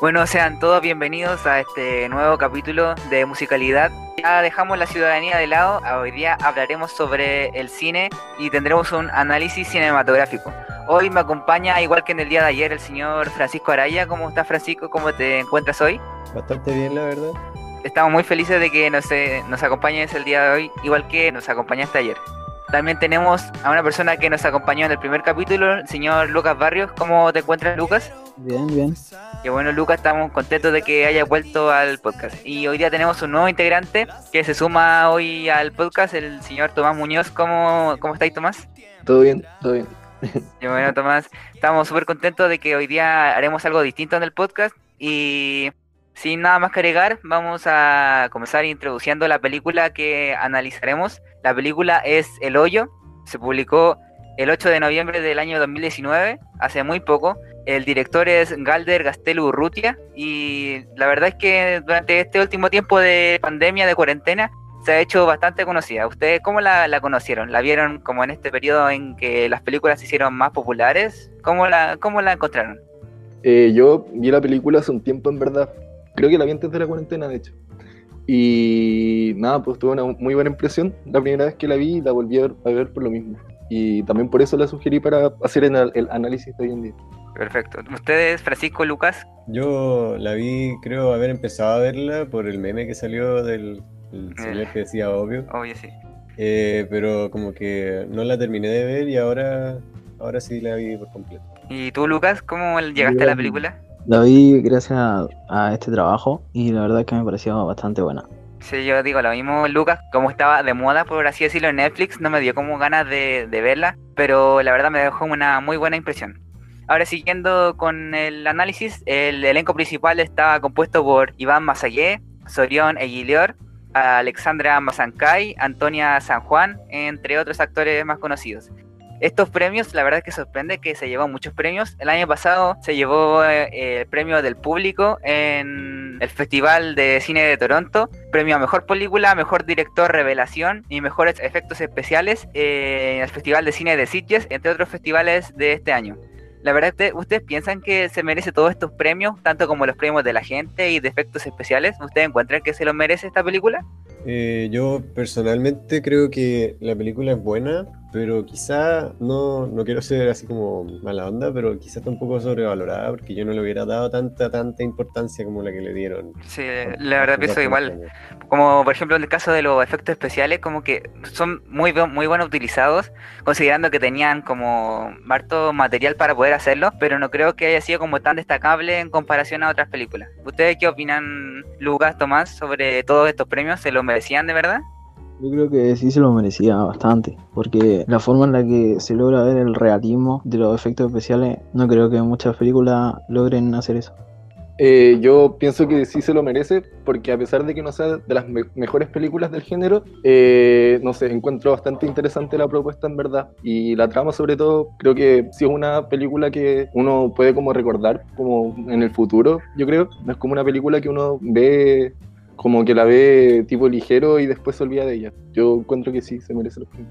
Bueno, sean todos bienvenidos a este nuevo capítulo de musicalidad. Ya dejamos la ciudadanía de lado, hoy día hablaremos sobre el cine y tendremos un análisis cinematográfico. Hoy me acompaña, igual que en el día de ayer, el señor Francisco Araya. ¿Cómo estás, Francisco? ¿Cómo te encuentras hoy? Bastante bien, la verdad. Estamos muy felices de que nos, eh, nos acompañes el día de hoy, igual que nos acompañaste ayer. También tenemos a una persona que nos acompañó en el primer capítulo, el señor Lucas Barrios. ¿Cómo te encuentras, Lucas? Bien, bien. Y bueno, Lucas, estamos contentos de que haya vuelto al podcast. Y hoy día tenemos un nuevo integrante que se suma hoy al podcast, el señor Tomás Muñoz. ¿Cómo, cómo estáis, Tomás? Todo bien, todo bien. Y bueno, Tomás, estamos súper contentos de que hoy día haremos algo distinto en el podcast. Y sin nada más que agregar, vamos a comenzar introduciendo la película que analizaremos. La película es El Hoyo. Se publicó el 8 de noviembre del año 2019, hace muy poco. El director es Galder Gastelu Urrutia y la verdad es que durante este último tiempo de pandemia, de cuarentena, se ha hecho bastante conocida. ¿Ustedes cómo la, conocieron? ¿La vieron como en este periodo en que las películas se hicieron más populares? ¿Cómo la, cómo la encontraron? Eh, yo vi la película hace un tiempo, en verdad. Creo que la vi antes de la cuarentena, de hecho. Y nada, pues tuve una muy buena impresión. La primera vez que la vi, la volví a ver por lo mismo y también por eso la sugerí para hacer el, análisis de hoy en día. Perfecto. ¿Ustedes, Francisco Lucas? Yo la vi, creo haber empezado a verla por el meme que salió del, señor que decía obvio. Obvio, sí. Eh, pero como que no la terminé de ver y ahora, ahora sí la vi por completo. ¿Y tú, Lucas, cómo llegaste a la película? La vi gracias a este trabajo y la verdad es que me pareció bastante buena. Sí, yo digo lo mismo, Lucas, como estaba de moda, por así decirlo, en Netflix, no me dio como ganas de, verla, pero la verdad me dejó una muy buena impresión. Ahora siguiendo con el análisis, el elenco principal estaba compuesto por Iván Masayé, Sorión Eguilior, Alexandra Mazancay, Antonia San Juan, entre otros actores más conocidos. Estos premios, la verdad es que sorprende que se llevó muchos premios. El año pasado se llevó eh, el premio del público en el Festival de Cine de Toronto, premio a Mejor Película, Mejor Director Revelación y Mejores Efectos Especiales eh, en el Festival de Cine de Sitges, entre otros festivales de este año. La verdad, ¿ustedes piensan que se merece todos estos premios, tanto como los premios de la gente y de efectos especiales? ¿Ustedes encuentran que se lo merece esta película? Eh, yo personalmente creo que la película es buena, pero quizá no, no quiero ser así como mala onda, pero quizá está un poco sobrevalorada porque yo no le hubiera dado tanta, tanta importancia como la que le dieron. Sí, la verdad pienso igual. Como por ejemplo en el caso de los efectos especiales, como que son muy, muy buenos utilizados, considerando que tenían como harto material para poder hacerlo, pero no creo que haya sido como tan destacable en comparación a otras películas. ¿Ustedes qué opinan, Lucas, Tomás, sobre todos estos premios? ¿Se merecían de verdad? Yo creo que sí se lo merecía bastante, porque la forma en la que se logra ver el realismo de los efectos especiales, no creo que muchas películas logren hacer eso. Eh, yo pienso que sí se lo merece, porque a pesar de que no sea de las mejores películas del género, eh, no sé, encuentro bastante interesante la propuesta en verdad. Y la trama sobre todo, creo que sí es una película que uno puede como recordar como en el futuro, yo creo. No es como una película que uno ve como que la ve tipo ligero y después se olvida de ella. Yo encuentro que sí, se merece los premios.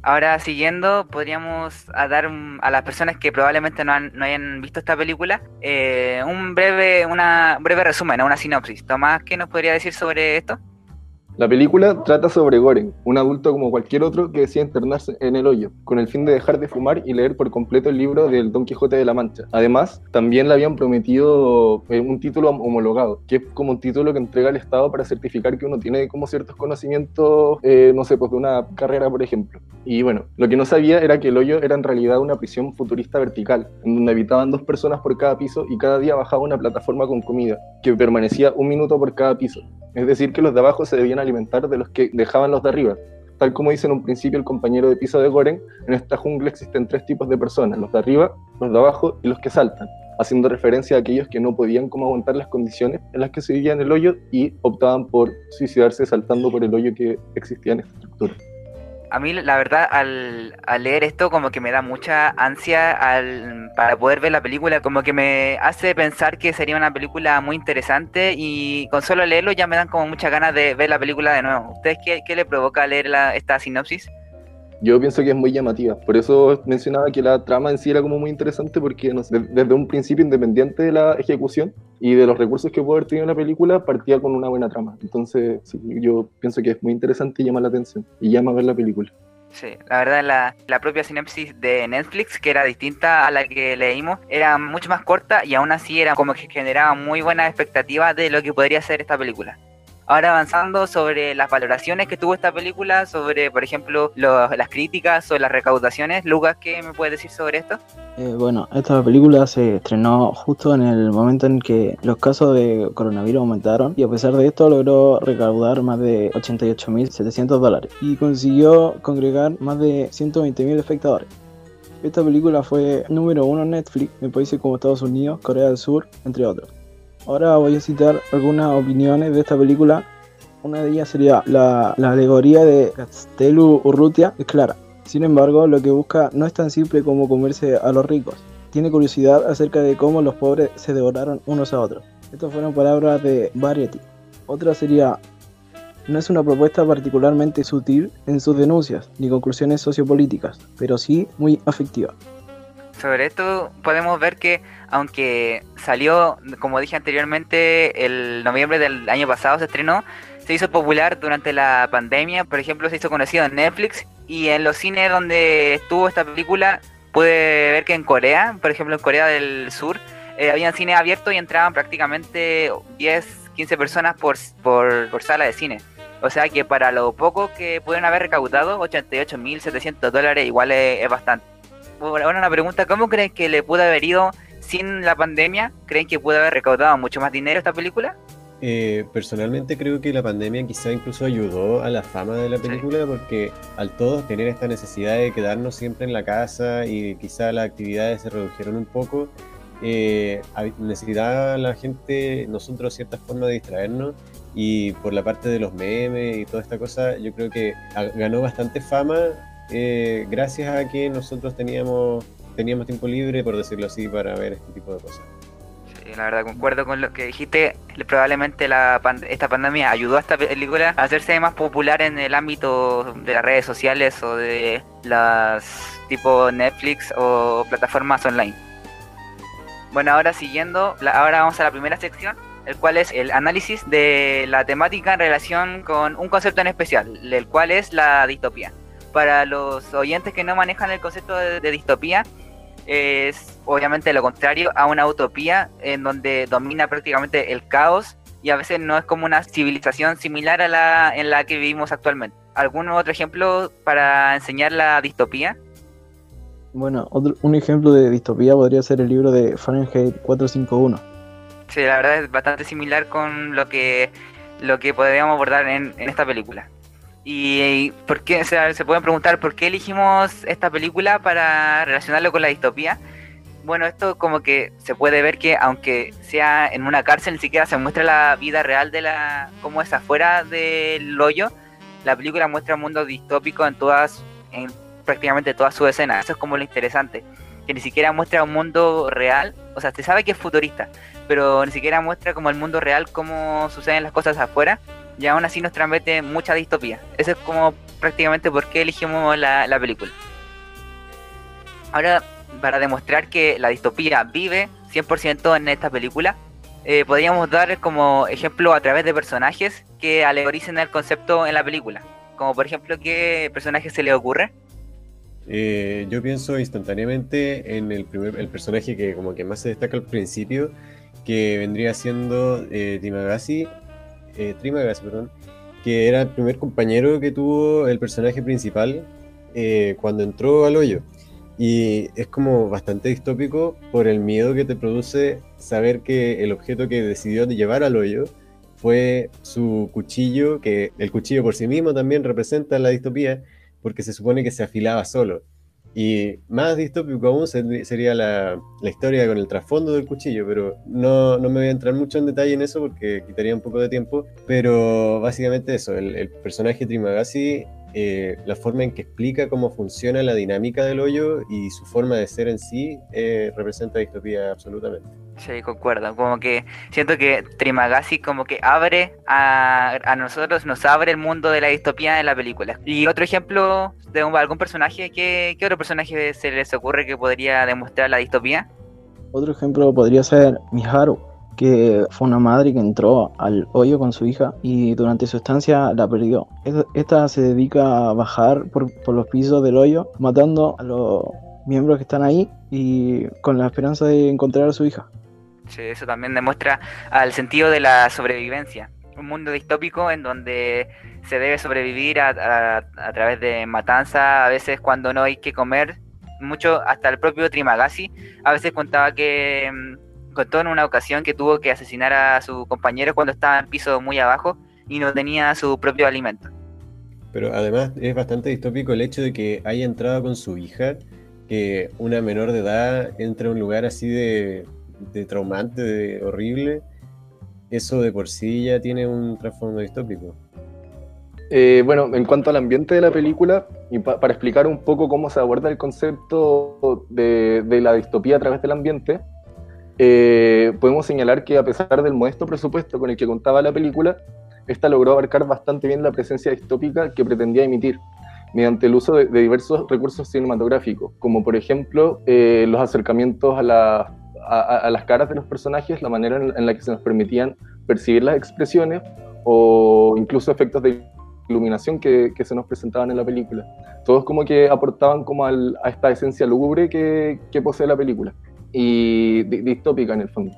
Ahora, siguiendo, podríamos dar a las personas que probablemente no, hayan visto esta película eh, un breve, una breve resumen, una sinopsis. Tomás, ¿qué nos podría decir sobre esto? La película trata sobre Goren, un adulto como cualquier otro que decide internarse en el hoyo, con el fin de dejar de fumar y leer por completo el libro del Don Quijote de la Mancha. Además, también le habían prometido eh, un título homologado, que es como un título que entrega el Estado para certificar que uno tiene como ciertos conocimientos, eh, no sé, pues de una carrera, por ejemplo. Y bueno, lo que no sabía era que el hoyo era en realidad una prisión futurista vertical, en donde habitaban dos personas por cada piso y cada día bajaba una plataforma con comida, que permanecía un minuto por cada piso. Es decir, que los de abajo se debían alimentar de los que dejaban los de arriba. Tal como dice en un principio el compañero de piso de Goren, en esta jungla existen tres tipos de personas, los de arriba, los de abajo y los que saltan, haciendo referencia a aquellos que no podían como aguantar las condiciones en las que se vivía en el hoyo y optaban por suicidarse saltando por el hoyo que existía en esta estructura a mí la verdad al, leer esto como que me da mucha ansia al, para poder ver la película, como que me hace pensar que sería una película muy interesante y con solo leerlo ya me dan como muchas ganas de ver la película de nuevo. ¿Ustedes qué, qué le provoca leer esta sinopsis? Yo pienso que es muy llamativa, por eso mencionaba que la trama en sí era como muy interesante porque desde un principio independiente de la ejecución, y de los recursos que pudo haber tenido la película, partía con una buena trama. Entonces, sí, yo pienso que es muy interesante y llama la atención, y llama a ver la película. Sí, la verdad la, la propia sinopsis de Netflix, que era distinta a la que leímos, era mucho más corta y aún así era como que generaba muy buenas expectativas de lo que podría ser esta película. Ahora avanzando sobre las valoraciones que tuvo esta película, sobre, por ejemplo, lo- las críticas o las recaudaciones. Lucas, ¿qué me puedes decir sobre esto? Eh, bueno, esta película se estrenó justo en el momento en que los casos de coronavirus aumentaron y a pesar de esto logró recaudar más de 88.700 dólares y consiguió congregar más de 120.000 espectadores. Esta película fue número uno en Netflix en países como Estados Unidos, Corea del Sur, entre otros. Ahora voy a citar algunas opiniones de esta película. Una de ellas sería la, alegoría de Castelu Urrutia es clara. Sin embargo, lo que busca no es tan simple como comerse a los ricos. Tiene curiosidad acerca de cómo los pobres se devoraron unos a otros. Estas fueron palabras de Variety. Otra sería, no es una propuesta particularmente sutil en sus denuncias ni conclusiones sociopolíticas, pero sí muy afectiva. Sobre esto podemos ver que aunque salió, como dije anteriormente, el noviembre del año pasado se estrenó, se hizo popular durante la pandemia, por ejemplo, se hizo conocido en Netflix y en los cines donde estuvo esta película pude ver que en Corea, por ejemplo en Corea del Sur, eh, habían cines abiertos y entraban prácticamente 10, 15 personas por, por, sala de cine. O sea que para lo poco que pudieron haber recaudado, 88.700 dólares igual es bastante. Bueno, ahora una pregunta, ¿cómo creen que le pudo haber ido sin la pandemia? ¿Creen que pudo haber recaudado mucho más dinero esta película? Eh, personalmente creo que la pandemia quizá incluso ayudó a la fama de la película porque al todos tener esta necesidad de quedarnos siempre en la casa y quizá las actividades se redujeron un poco, eh, necesitaba la gente, nosotros cierta forma de distraernos y por la parte de los memes y toda esta cosa yo creo que ganó bastante fama eh, gracias a que nosotros teníamos, teníamos tiempo libre, por decirlo así, para ver este tipo de cosas. Sí, la verdad concuerdo con lo que dijiste. Probablemente la pan- esta pandemia ayudó a esta película a hacerse más popular en el ámbito de las redes sociales o de las tipo Netflix o plataformas online. Bueno, ahora siguiendo, ahora vamos a la primera sección, el cual es el análisis de la temática en relación con un concepto en especial, el cual es la distopía. Para los oyentes que no manejan el concepto de, de distopía, es obviamente lo contrario a una utopía en donde domina prácticamente el caos y a veces no es como una civilización similar a la en la que vivimos actualmente. ¿Algún otro ejemplo para enseñar la distopía? Bueno, otro- un ejemplo de distopía podría ser el libro de Fahrenheit 451. Sí, la verdad es bastante similar con lo que lo que podríamos abordar en, en esta película. Y por se pueden preguntar por qué elegimos esta película para relacionarlo con la distopía. Bueno, esto como que se puede ver que aunque sea en una cárcel, ni siquiera se muestra la vida real de la cómo es afuera del hoyo. La película muestra un mundo distópico en todas, en prácticamente todas sus escenas. Eso es como lo interesante, que ni siquiera muestra un mundo real. O sea, se sabe que es futurista, pero ni siquiera muestra como el mundo real cómo suceden las cosas afuera y aún así nos transmite mucha distopía. Eso es como prácticamente por qué elegimos la, la película. Ahora, para demostrar que la distopía vive 100% en esta película, eh, podríamos dar como ejemplo a través de personajes que alegoricen el concepto en la película. Como por ejemplo, ¿qué personaje se le ocurre? Eh, yo pienso instantáneamente en el primer el personaje que como que más se destaca al principio, que vendría siendo eh, Trimagasi, eh, Trimagasi, perdón, que era el primer compañero que tuvo el personaje principal eh, cuando entró al hoyo. Y es como bastante distópico por el miedo que te produce saber que el objeto que decidió llevar al hoyo fue su cuchillo, que el cuchillo por sí mismo también representa la distopía, porque se supone que se afilaba solo. Y más distópico aún se- sería la, la historia con el trasfondo del cuchillo, pero no, no me voy a entrar mucho en detalle en eso porque quitaría un poco de tiempo. Pero básicamente eso, el, el personaje Trimagasi, eh, la forma en que explica cómo funciona la dinámica del hoyo y su forma de ser en sí, eh, representa distopía absolutamente. Sí, concuerdo. Como que siento que Trimagasi como que abre a, a nosotros, nos abre el mundo de la distopía en la película. Y otro ejemplo de un- algún personaje, ¿qué, ¿qué otro personaje se les ocurre que podría demostrar la distopía? Otro ejemplo podría ser Miharu, que fue una madre que entró al hoyo con su hija y durante su estancia la perdió. Esta se dedica a bajar por, por los pisos del hoyo, matando a los miembros que están ahí y con la esperanza de encontrar a su hija. Eso también demuestra al sentido de la sobrevivencia. Un mundo distópico en donde se debe sobrevivir a, a, través de matanza, a veces cuando no hay que comer, mucho, hasta el propio Trimagasi, a veces contaba que mm, contó en una ocasión que tuvo que asesinar a su compañero cuando estaba en piso muy abajo y no tenía su propio alimento. Pero además es bastante distópico el hecho de que haya entrado con su hija, que una menor de edad entre a un lugar así de, traumante, horrible. Eso de por sí ya tiene un trasfondo distópico. Eh, bueno, en cuanto al ambiente de la película, y para explicar un poco cómo se aborda el concepto de, la distopía a través del ambiente, eh, podemos señalar que a pesar del modesto presupuesto con el que contaba la película, esta logró abarcar bastante bien la presencia distópica que pretendía emitir, mediante el uso de, diversos recursos cinematográficos, como por ejemplo eh, los acercamientos a, las caras de los personajes, la manera en la que se nos permitían percibir las expresiones, o incluso efectos de iluminación que, se nos presentaban en la película. Todos como que aportaban como a esta esencia lúgubre que, posee la película y distópica en el fondo.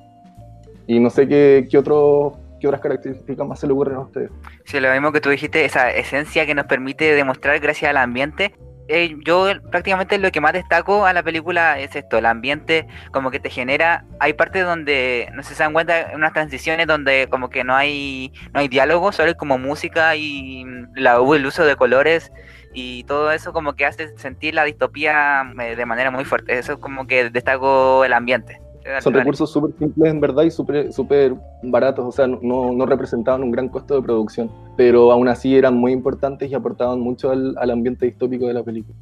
Y no sé qué, qué, otro, qué otras características más se le ocurren a ustedes. Sí, lo mismo que tú dijiste, esa esencia que nos permite demostrar gracias al ambiente eh, yo prácticamente lo que más destaco a la película es esto, el ambiente como que te genera, hay partes donde, no se dan cuenta, unas transiciones donde como que no hay, no hay diálogo, solo hay como música y la, el uso de colores y todo eso como que hace sentir la distopía eh, de manera muy fuerte, eso como que destaco el ambiente. Son recursos súper simples en verdad y súper super baratos, o sea, no, no, representaban un gran costo de producción, pero aún así eran muy importantes y aportaban mucho al, al ambiente distópico de la película.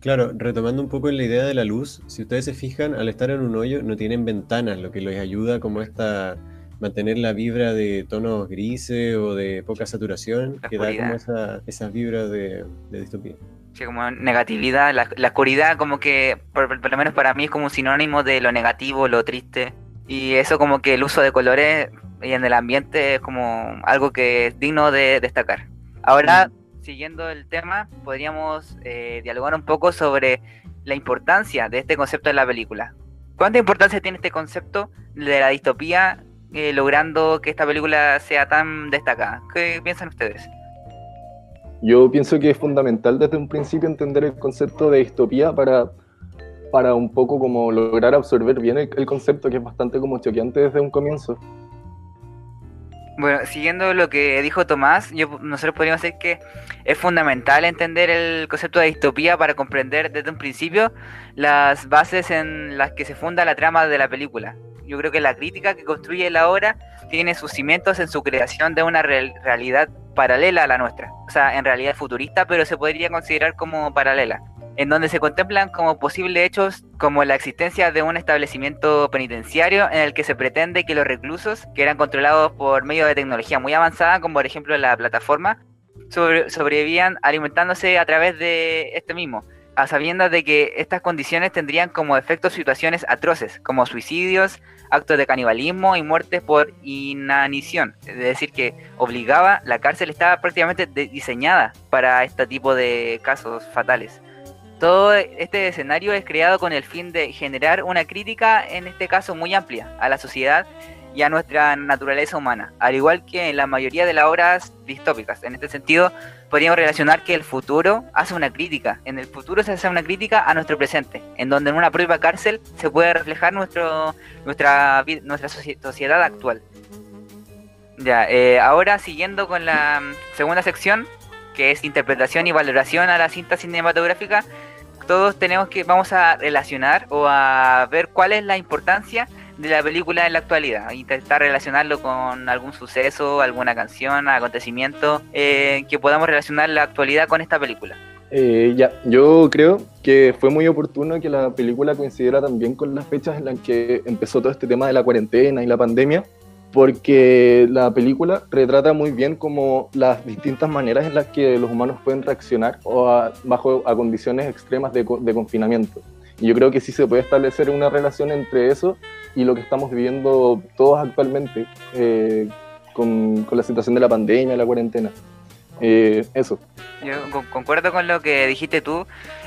Claro, retomando un poco en la idea de la luz, si ustedes se fijan, al estar en un hoyo no tienen ventanas, lo que les ayuda como esta mantener la vibra de tonos grises o de poca saturación, que da como esa, esas vibras de, de distopía. Sí, como negatividad, la, la oscuridad como que, por, lo menos para mí, es como un sinónimo de lo negativo, lo triste. Y eso como que el uso de colores y en el ambiente es como algo que es digno de destacar. Ahora, mm. siguiendo el tema, podríamos eh, dialogar un poco sobre la importancia de este concepto en la película. ¿Cuánta importancia tiene este concepto de la distopía eh, logrando que esta película sea tan destacada? ¿Qué piensan ustedes? Yo pienso que es fundamental desde un principio entender el concepto de distopía para, para un poco como lograr absorber bien el, concepto que es bastante como choqueante desde un comienzo. Bueno, siguiendo lo que dijo Tomás, yo, nosotros podríamos decir que es fundamental entender el concepto de distopía para comprender desde un principio las bases en las que se funda la trama de la película. Yo creo que la crítica que construye la obra tiene sus cimientos en su creación de una realidad paralela a la nuestra. O sea, en realidad futurista, pero se podría considerar como paralela. En donde se contemplan como posibles hechos como la existencia de un establecimiento penitenciario en el que se pretende que los reclusos, que eran controlados por medio de tecnología muy avanzada, como por ejemplo la plataforma, sobrevivían alimentándose a través de este mismo, a sabiendas de que estas condiciones tendrían como efecto situaciones atroces, como suicidios, actos de canibalismo y muertes por inanición. Es decir, que obligaba, la cárcel estaba prácticamente diseñada para este tipo de casos fatales. Todo este escenario es creado con el fin de generar una crítica, en este caso muy amplia, a la sociedad y a nuestra naturaleza humana, al igual que en la mayoría de las obras distópicas. En este sentido, podríamos relacionar que el futuro hace una crítica. En el futuro se hace una crítica a nuestro presente, en donde en una propia cárcel se puede reflejar nuestro, nuestra, nuestra sociedad actual. Ya, eh, ahora siguiendo con la mm, segunda sección, que es interpretación y valoración a la cinta cinematográfica, todos tenemos que, vamos a relacionar o a ver cuál es la importancia de la película en la actualidad, intentar relacionarlo con algún suceso, alguna canción, acontecimiento, eh, que podamos relacionar la actualidad con esta película. Eh, ya, yo creo que fue muy oportuno que la película coincidiera también con las fechas en las que empezó todo este tema de la cuarentena y la pandemia, porque la película retrata muy bien como las distintas maneras en las que los humanos pueden reaccionar o bajo a condiciones extremas de, de confinamiento. Y yo creo que sí se puede establecer una relación entre eso y lo que estamos viviendo todos actualmente eh, con, con, la situación de la pandemia, la cuarentena. Eh, eso. Yo concuerdo con lo que dijiste tú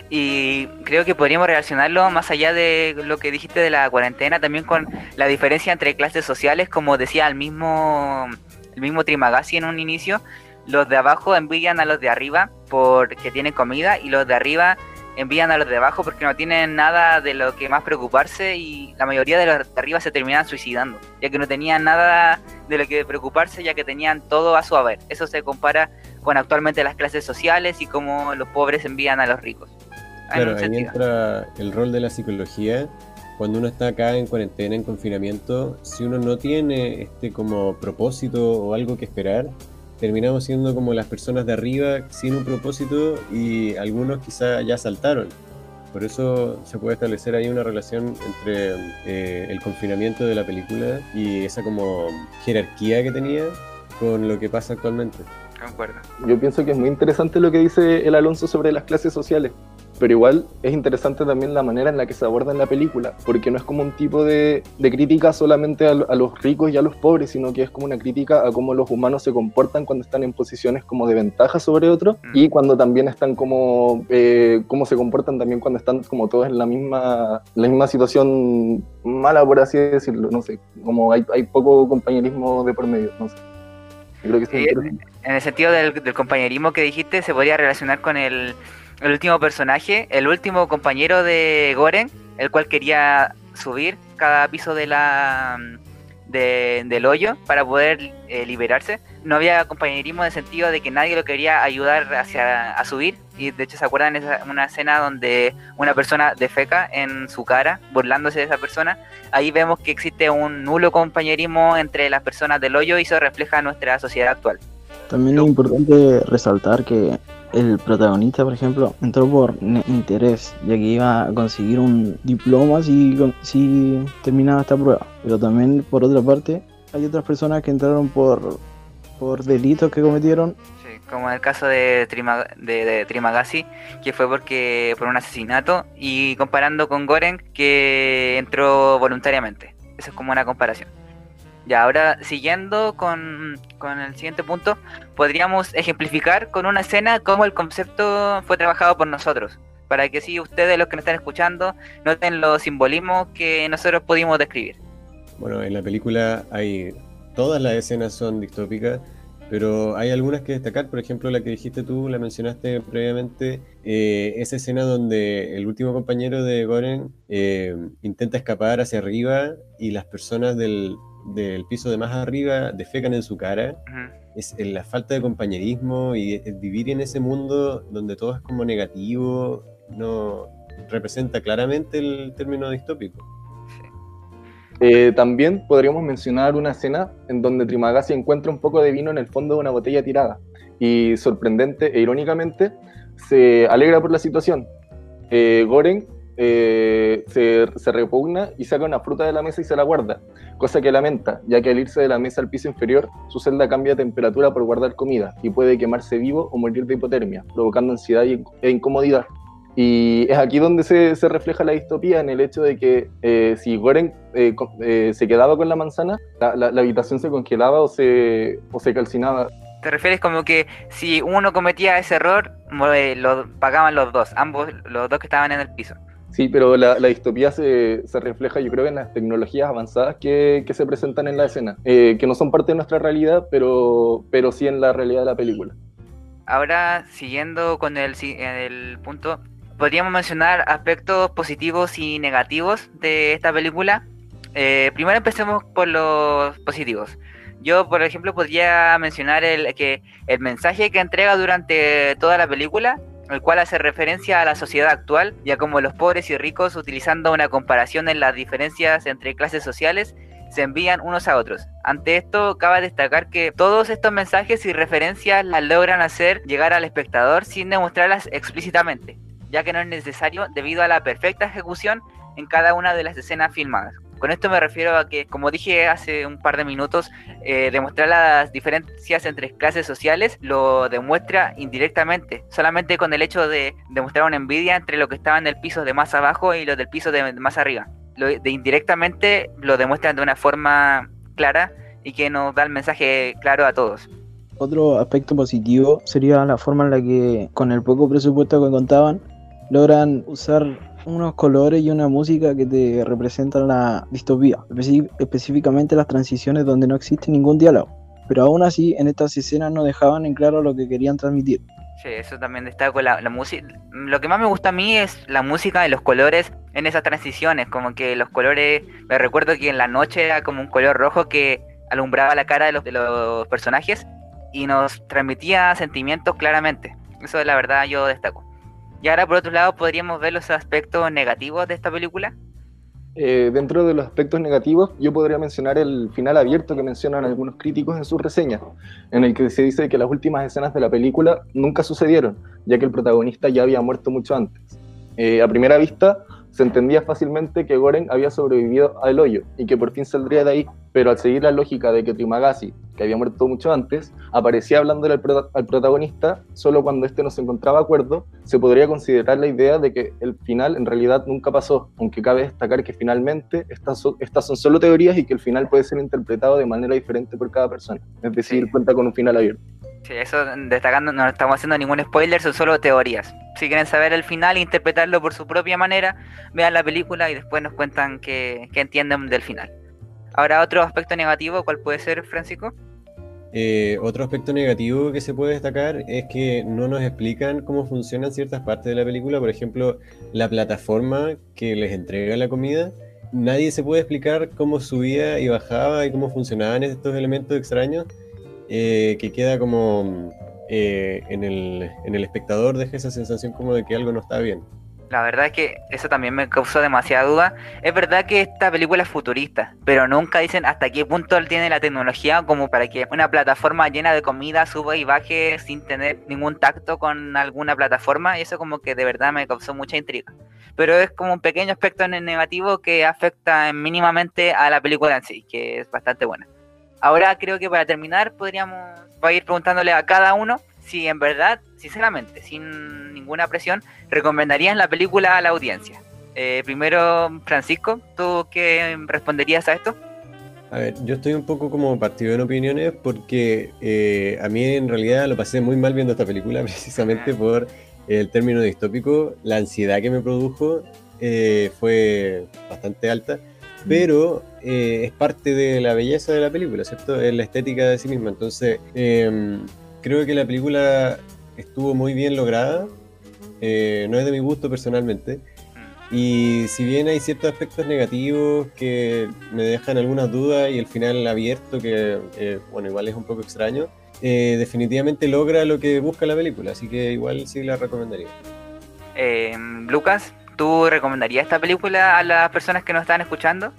y creo que podríamos relacionarlo más allá de lo que dijiste de la cuarentena, también con la diferencia entre clases sociales, como decía el mismo, el mismo Trimagasi en un inicio, los de abajo envidian a los de arriba porque tienen comida y los de arriba envían a los de abajo porque no tienen nada de lo que más preocuparse y la mayoría de los de arriba se terminan suicidando, ya que no tenían nada de lo que preocuparse, ya que tenían todo a su haber. Eso se compara con actualmente las clases sociales y cómo los pobres envían a los ricos. Claro, ahí entra el rol de la psicología. Cuando uno está acá en cuarentena, en confinamiento, si uno no tiene este como propósito o algo que esperar, terminamos siendo como las personas de arriba sin un propósito y algunos quizá ya saltaron. Por eso se puede establecer ahí una relación entre eh, el confinamiento de la película y esa como jerarquía que tenía con lo que pasa actualmente. Yo pienso que es muy interesante lo que dice el Alonso sobre las clases sociales pero igual es interesante también la manera en la que se aborda en la película, porque no es como un tipo de, crítica solamente a, los ricos y a los pobres, sino que es como una crítica a cómo los humanos se comportan cuando están en posiciones como de ventaja sobre otros mm. y cuando también están como, eh, cómo se comportan también cuando están como todos en la misma, la misma situación mala, por así decirlo, no sé, como hay, hay poco compañerismo de por medio, no sé. Creo que en el sentido del compañerismo que dijiste, se podría relacionar con el el último personaje, el último compañero de Goren, el cual quería subir cada piso de la del hoyo para poder eh, liberarse. No había compañerismo en el sentido de que nadie lo quería ayudar hacia a subir. Y de hecho se acuerdan esa, una escena donde una persona defeca en su cara, burlándose de esa persona. Ahí vemos que existe un nulo compañerismo entre las personas del hoyo y eso refleja nuestra sociedad actual. También es importante resaltar que el protagonista, por ejemplo, entró por interés, ya que iba a conseguir un diploma si, si terminaba esta prueba. Pero también, por otra parte, hay otras personas que entraron por, por delitos que cometieron. Sí, como en el caso de, de, Trimagasi, que fue porque por un asesinato, y comparando con Goren, que entró voluntariamente. Eso es como una comparación. Ya, ahora siguiendo con, el siguiente punto, podríamos ejemplificar con una escena cómo el concepto fue trabajado por nosotros, para que si ustedes, los que nos están escuchando, noten los simbolismos que nosotros pudimos describir. Bueno, en la película hay todas las escenas son distópicas, pero hay algunas que destacar, por ejemplo, la que dijiste tú, la mencionaste previamente, eh, esa escena donde el último compañero de Goren eh, intenta escapar hacia arriba y las personas del, del piso de más arriba defecan en su cara, es la falta de compañerismo y vivir en ese mundo donde todo es como negativo, no representa claramente el término distópico. Eh, también podríamos mencionar una escena en donde Trimagasi encuentra un poco de vino en el fondo de una botella tirada y sorprendente e irónicamente se alegra por la situación. Eh, Goren eh, se, se, repugna y saca una fruta de la mesa y se la guarda, cosa que lamenta, ya que al irse de la mesa al piso inferior, su celda cambia de temperatura por guardar comida y puede quemarse vivo o morir de hipotermia, provocando ansiedad e incomodidad. Y es aquí donde se, se, refleja la distopía en el hecho de que eh, si Goren eh, se quedaba con la manzana, la, la, habitación se congelaba o se, o se calcinaba. ¿Te refieres como que si uno cometía ese error, lo pagaban los dos, ambos, los dos que estaban en el piso? Sí, pero la, distopía se, refleja, yo creo, en las tecnologías avanzadas que, se presentan en la escena, eh, que no son parte de nuestra realidad, pero, pero sí en la realidad de la película. Ahora, siguiendo con el, el punto, podríamos mencionar aspectos positivos y negativos de esta película. Eh, primero empecemos por los positivos. Yo, por ejemplo, podría mencionar el, que el mensaje que entrega durante toda la película el cual hace referencia a la sociedad actual, ya como los pobres y ricos, utilizando una comparación en las diferencias entre clases sociales, se envían unos a otros. Ante esto, cabe destacar que todos estos mensajes y referencias las logran hacer llegar al espectador sin demostrarlas explícitamente, ya que no es necesario debido a la perfecta ejecución en cada una de las escenas filmadas. Con esto me refiero a que, como dije hace un par de minutos, eh, demostrar las diferencias entre clases sociales lo demuestra indirectamente, solamente con el hecho de demostrar una envidia entre los que estaban en el piso de más abajo y los del piso de más arriba. lo, de indirectamente lo demuestran de una forma clara y que nos da el mensaje claro a todos. Otro aspecto positivo sería la forma en la que, con el poco presupuesto que contaban, logran usar unos colores y una música que te representan la distopía, específicamente las transiciones donde no existe ningún diálogo. Pero aún así, en estas escenas no dejaban en claro lo que querían transmitir. Sí, eso también destaco la, música. Lo que más me gusta a mí es la música y los colores en esas transiciones, como que los colores, me recuerdo que en la noche era como un color rojo que alumbraba la cara de los, de los personajes y nos transmitía sentimientos claramente. Eso la verdad yo destaco. Y ahora por otro lado podríamos ver los aspectos negativos de esta película. Eh, dentro de los aspectos negativos, yo podría mencionar el final abierto que mencionan algunos críticos en sus reseñas, en el que se dice que las últimas escenas de la película nunca sucedieron, ya que el protagonista ya había muerto mucho antes. Eh, a primera vista, se entendía fácilmente que Goren había sobrevivido al hoyo y que por fin saldría de ahí, pero al seguir la lógica de que Trimagasi, que había muerto mucho antes, aparecía hablándole al, protagonista solo cuando éste no se encontraba de acuerdo, se podría considerar la idea de que el final en realidad nunca pasó, aunque cabe destacar que finalmente estas, estas son solo teorías y que el final puede ser interpretado de manera diferente por cada persona, es decir, cuenta con un final abierto. Sí, eso destacando, no estamos haciendo ningún spoiler, son solo teorías. Si quieren saber el final interpretarlo por su propia manera, vean la película y después nos cuentan qué, entienden del final. Ahora, otro aspecto negativo, ¿cuál puede ser, Francisco? Eh, otro aspecto negativo que se puede destacar es que no nos explican cómo funcionan ciertas partes de la película, por ejemplo, la plataforma que les entrega la comida. Nadie se puede explicar cómo subía y bajaba y cómo funcionaban estos elementos extraños eh, que queda como eh, en, el, en el espectador, deja esa sensación como de que algo no está bien. La verdad es que eso también me causó demasiada duda. Es verdad que esta película es futurista, pero nunca dicen hasta qué punto tiene la tecnología como para que una plataforma llena de comida suba y baje sin tener ningún tacto con alguna plataforma. Y eso como que de verdad me causó mucha intriga. Pero es como un pequeño aspecto negativo que afecta mínimamente a la película en sí, que es bastante buena. Ahora creo que para terminar podríamos ir preguntándole a cada uno si en verdad, sinceramente, sin ninguna presión, recomendarías la película a la audiencia. Eh, primero, Francisco, ¿tú qué responderías a esto? A ver, yo estoy un poco como partido en opiniones porque eh, a mí en realidad lo pasé muy mal viendo esta película precisamente por el término distópico, la ansiedad que me produjo eh, fue bastante alta pero eh, es parte de la belleza de la película, ¿cierto? Es la estética de sí misma. Entonces, em, creo que la película estuvo muy bien lograda, eh, no es de mi gusto personalmente, y si bien hay ciertos aspectos negativos que me dejan algunas dudas y el final abierto, que eh, bueno, igual es un poco extraño, definitivamente logra lo que busca la película, así que igual sí la recomendaría. Lucas, ¿Tú recomendarías esta película a las personas que nos están escuchando?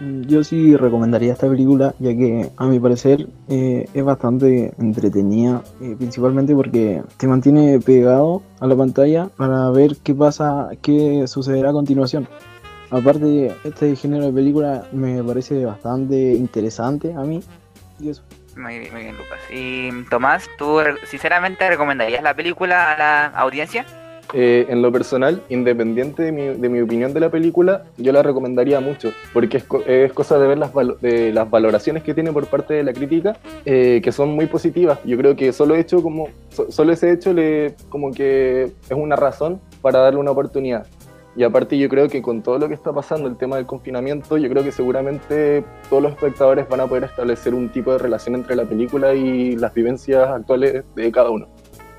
Mm, yo sí recomendaría esta película, ya que a mi parecer eh, es bastante entretenida, eh, principalmente porque te mantiene pegado a la pantalla para ver qué pasa, qué sucederá a continuación. Aparte, este género de película me parece bastante interesante a mí. Y eso. Muy, muy bien, Lucas. Y Tomás, ¿tú sinceramente recomendarías la película a la audiencia? Eh, en lo personal, independiente de mi, de mi, opinión de la película, yo la recomendaría mucho, porque es, es cosa de ver las, de las valoraciones que tiene por parte de la crítica, eh, que son muy positivas. Yo creo que solo, hecho como, solo ese hecho le, como que es una razón para darle una oportunidad. Y aparte yo creo que con todo lo que está pasando, el tema del confinamiento, yo creo que seguramente todos los espectadores van a poder establecer un tipo de relación entre la película y las vivencias actuales de cada uno.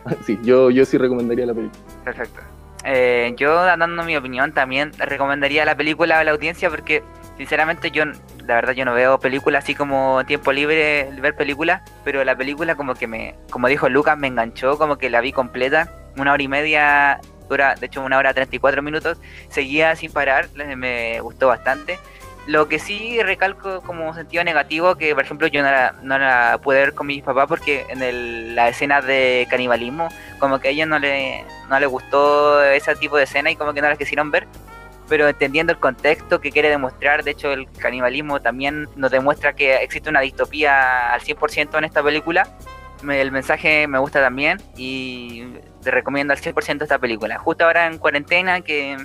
sí, yo, yo sí recomendaría la película. Perfecto. Eh, yo, dando mi opinión, también recomendaría la película a la audiencia porque, sinceramente, yo, la verdad, yo no veo películas así como tiempo libre, ver películas, pero la película, como que me, como dijo Lucas, me enganchó, como que la vi completa, una hora y media, dura, de hecho, una hora 34 minutos, seguía sin parar, me gustó bastante. Lo que sí recalco como sentido negativo, que por ejemplo yo no la, no la pude ver con mis papás porque en el, la escena de canibalismo, como que a ellos no le, no les gustó ese tipo de escena y como que no las quisieron ver. Pero entendiendo el contexto que quiere demostrar, de hecho el canibalismo también nos demuestra que existe una distopía al 100% en esta película. el mensaje me gusta también y te recomiendo al 100% esta película. Justo ahora en cuarentena que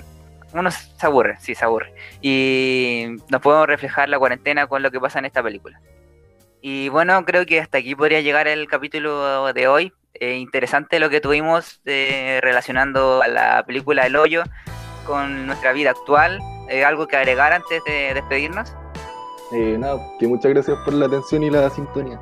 uno se aburre, sí, se aburre. Y nos podemos reflejar la cuarentena con lo que pasa en esta película. Y bueno, creo que hasta aquí podría llegar el capítulo de hoy. Eh, interesante lo que tuvimos eh, relacionando a la película El Hoyo con nuestra vida actual. Eh, ¿Algo que agregar antes de despedirnos? Eh, nada, que muchas gracias por la atención y la sintonía.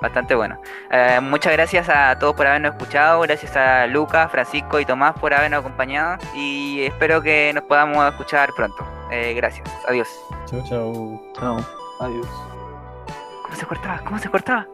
Bastante bueno. Eh, muchas gracias a todos por habernos escuchado, gracias a Lucas, Francisco y Tomás por habernos acompañado y espero que nos podamos escuchar pronto. Eh, gracias, adiós. Chao, chao. Chao. Adiós. ¿Cómo se cortaba? ¿Cómo se cortaba?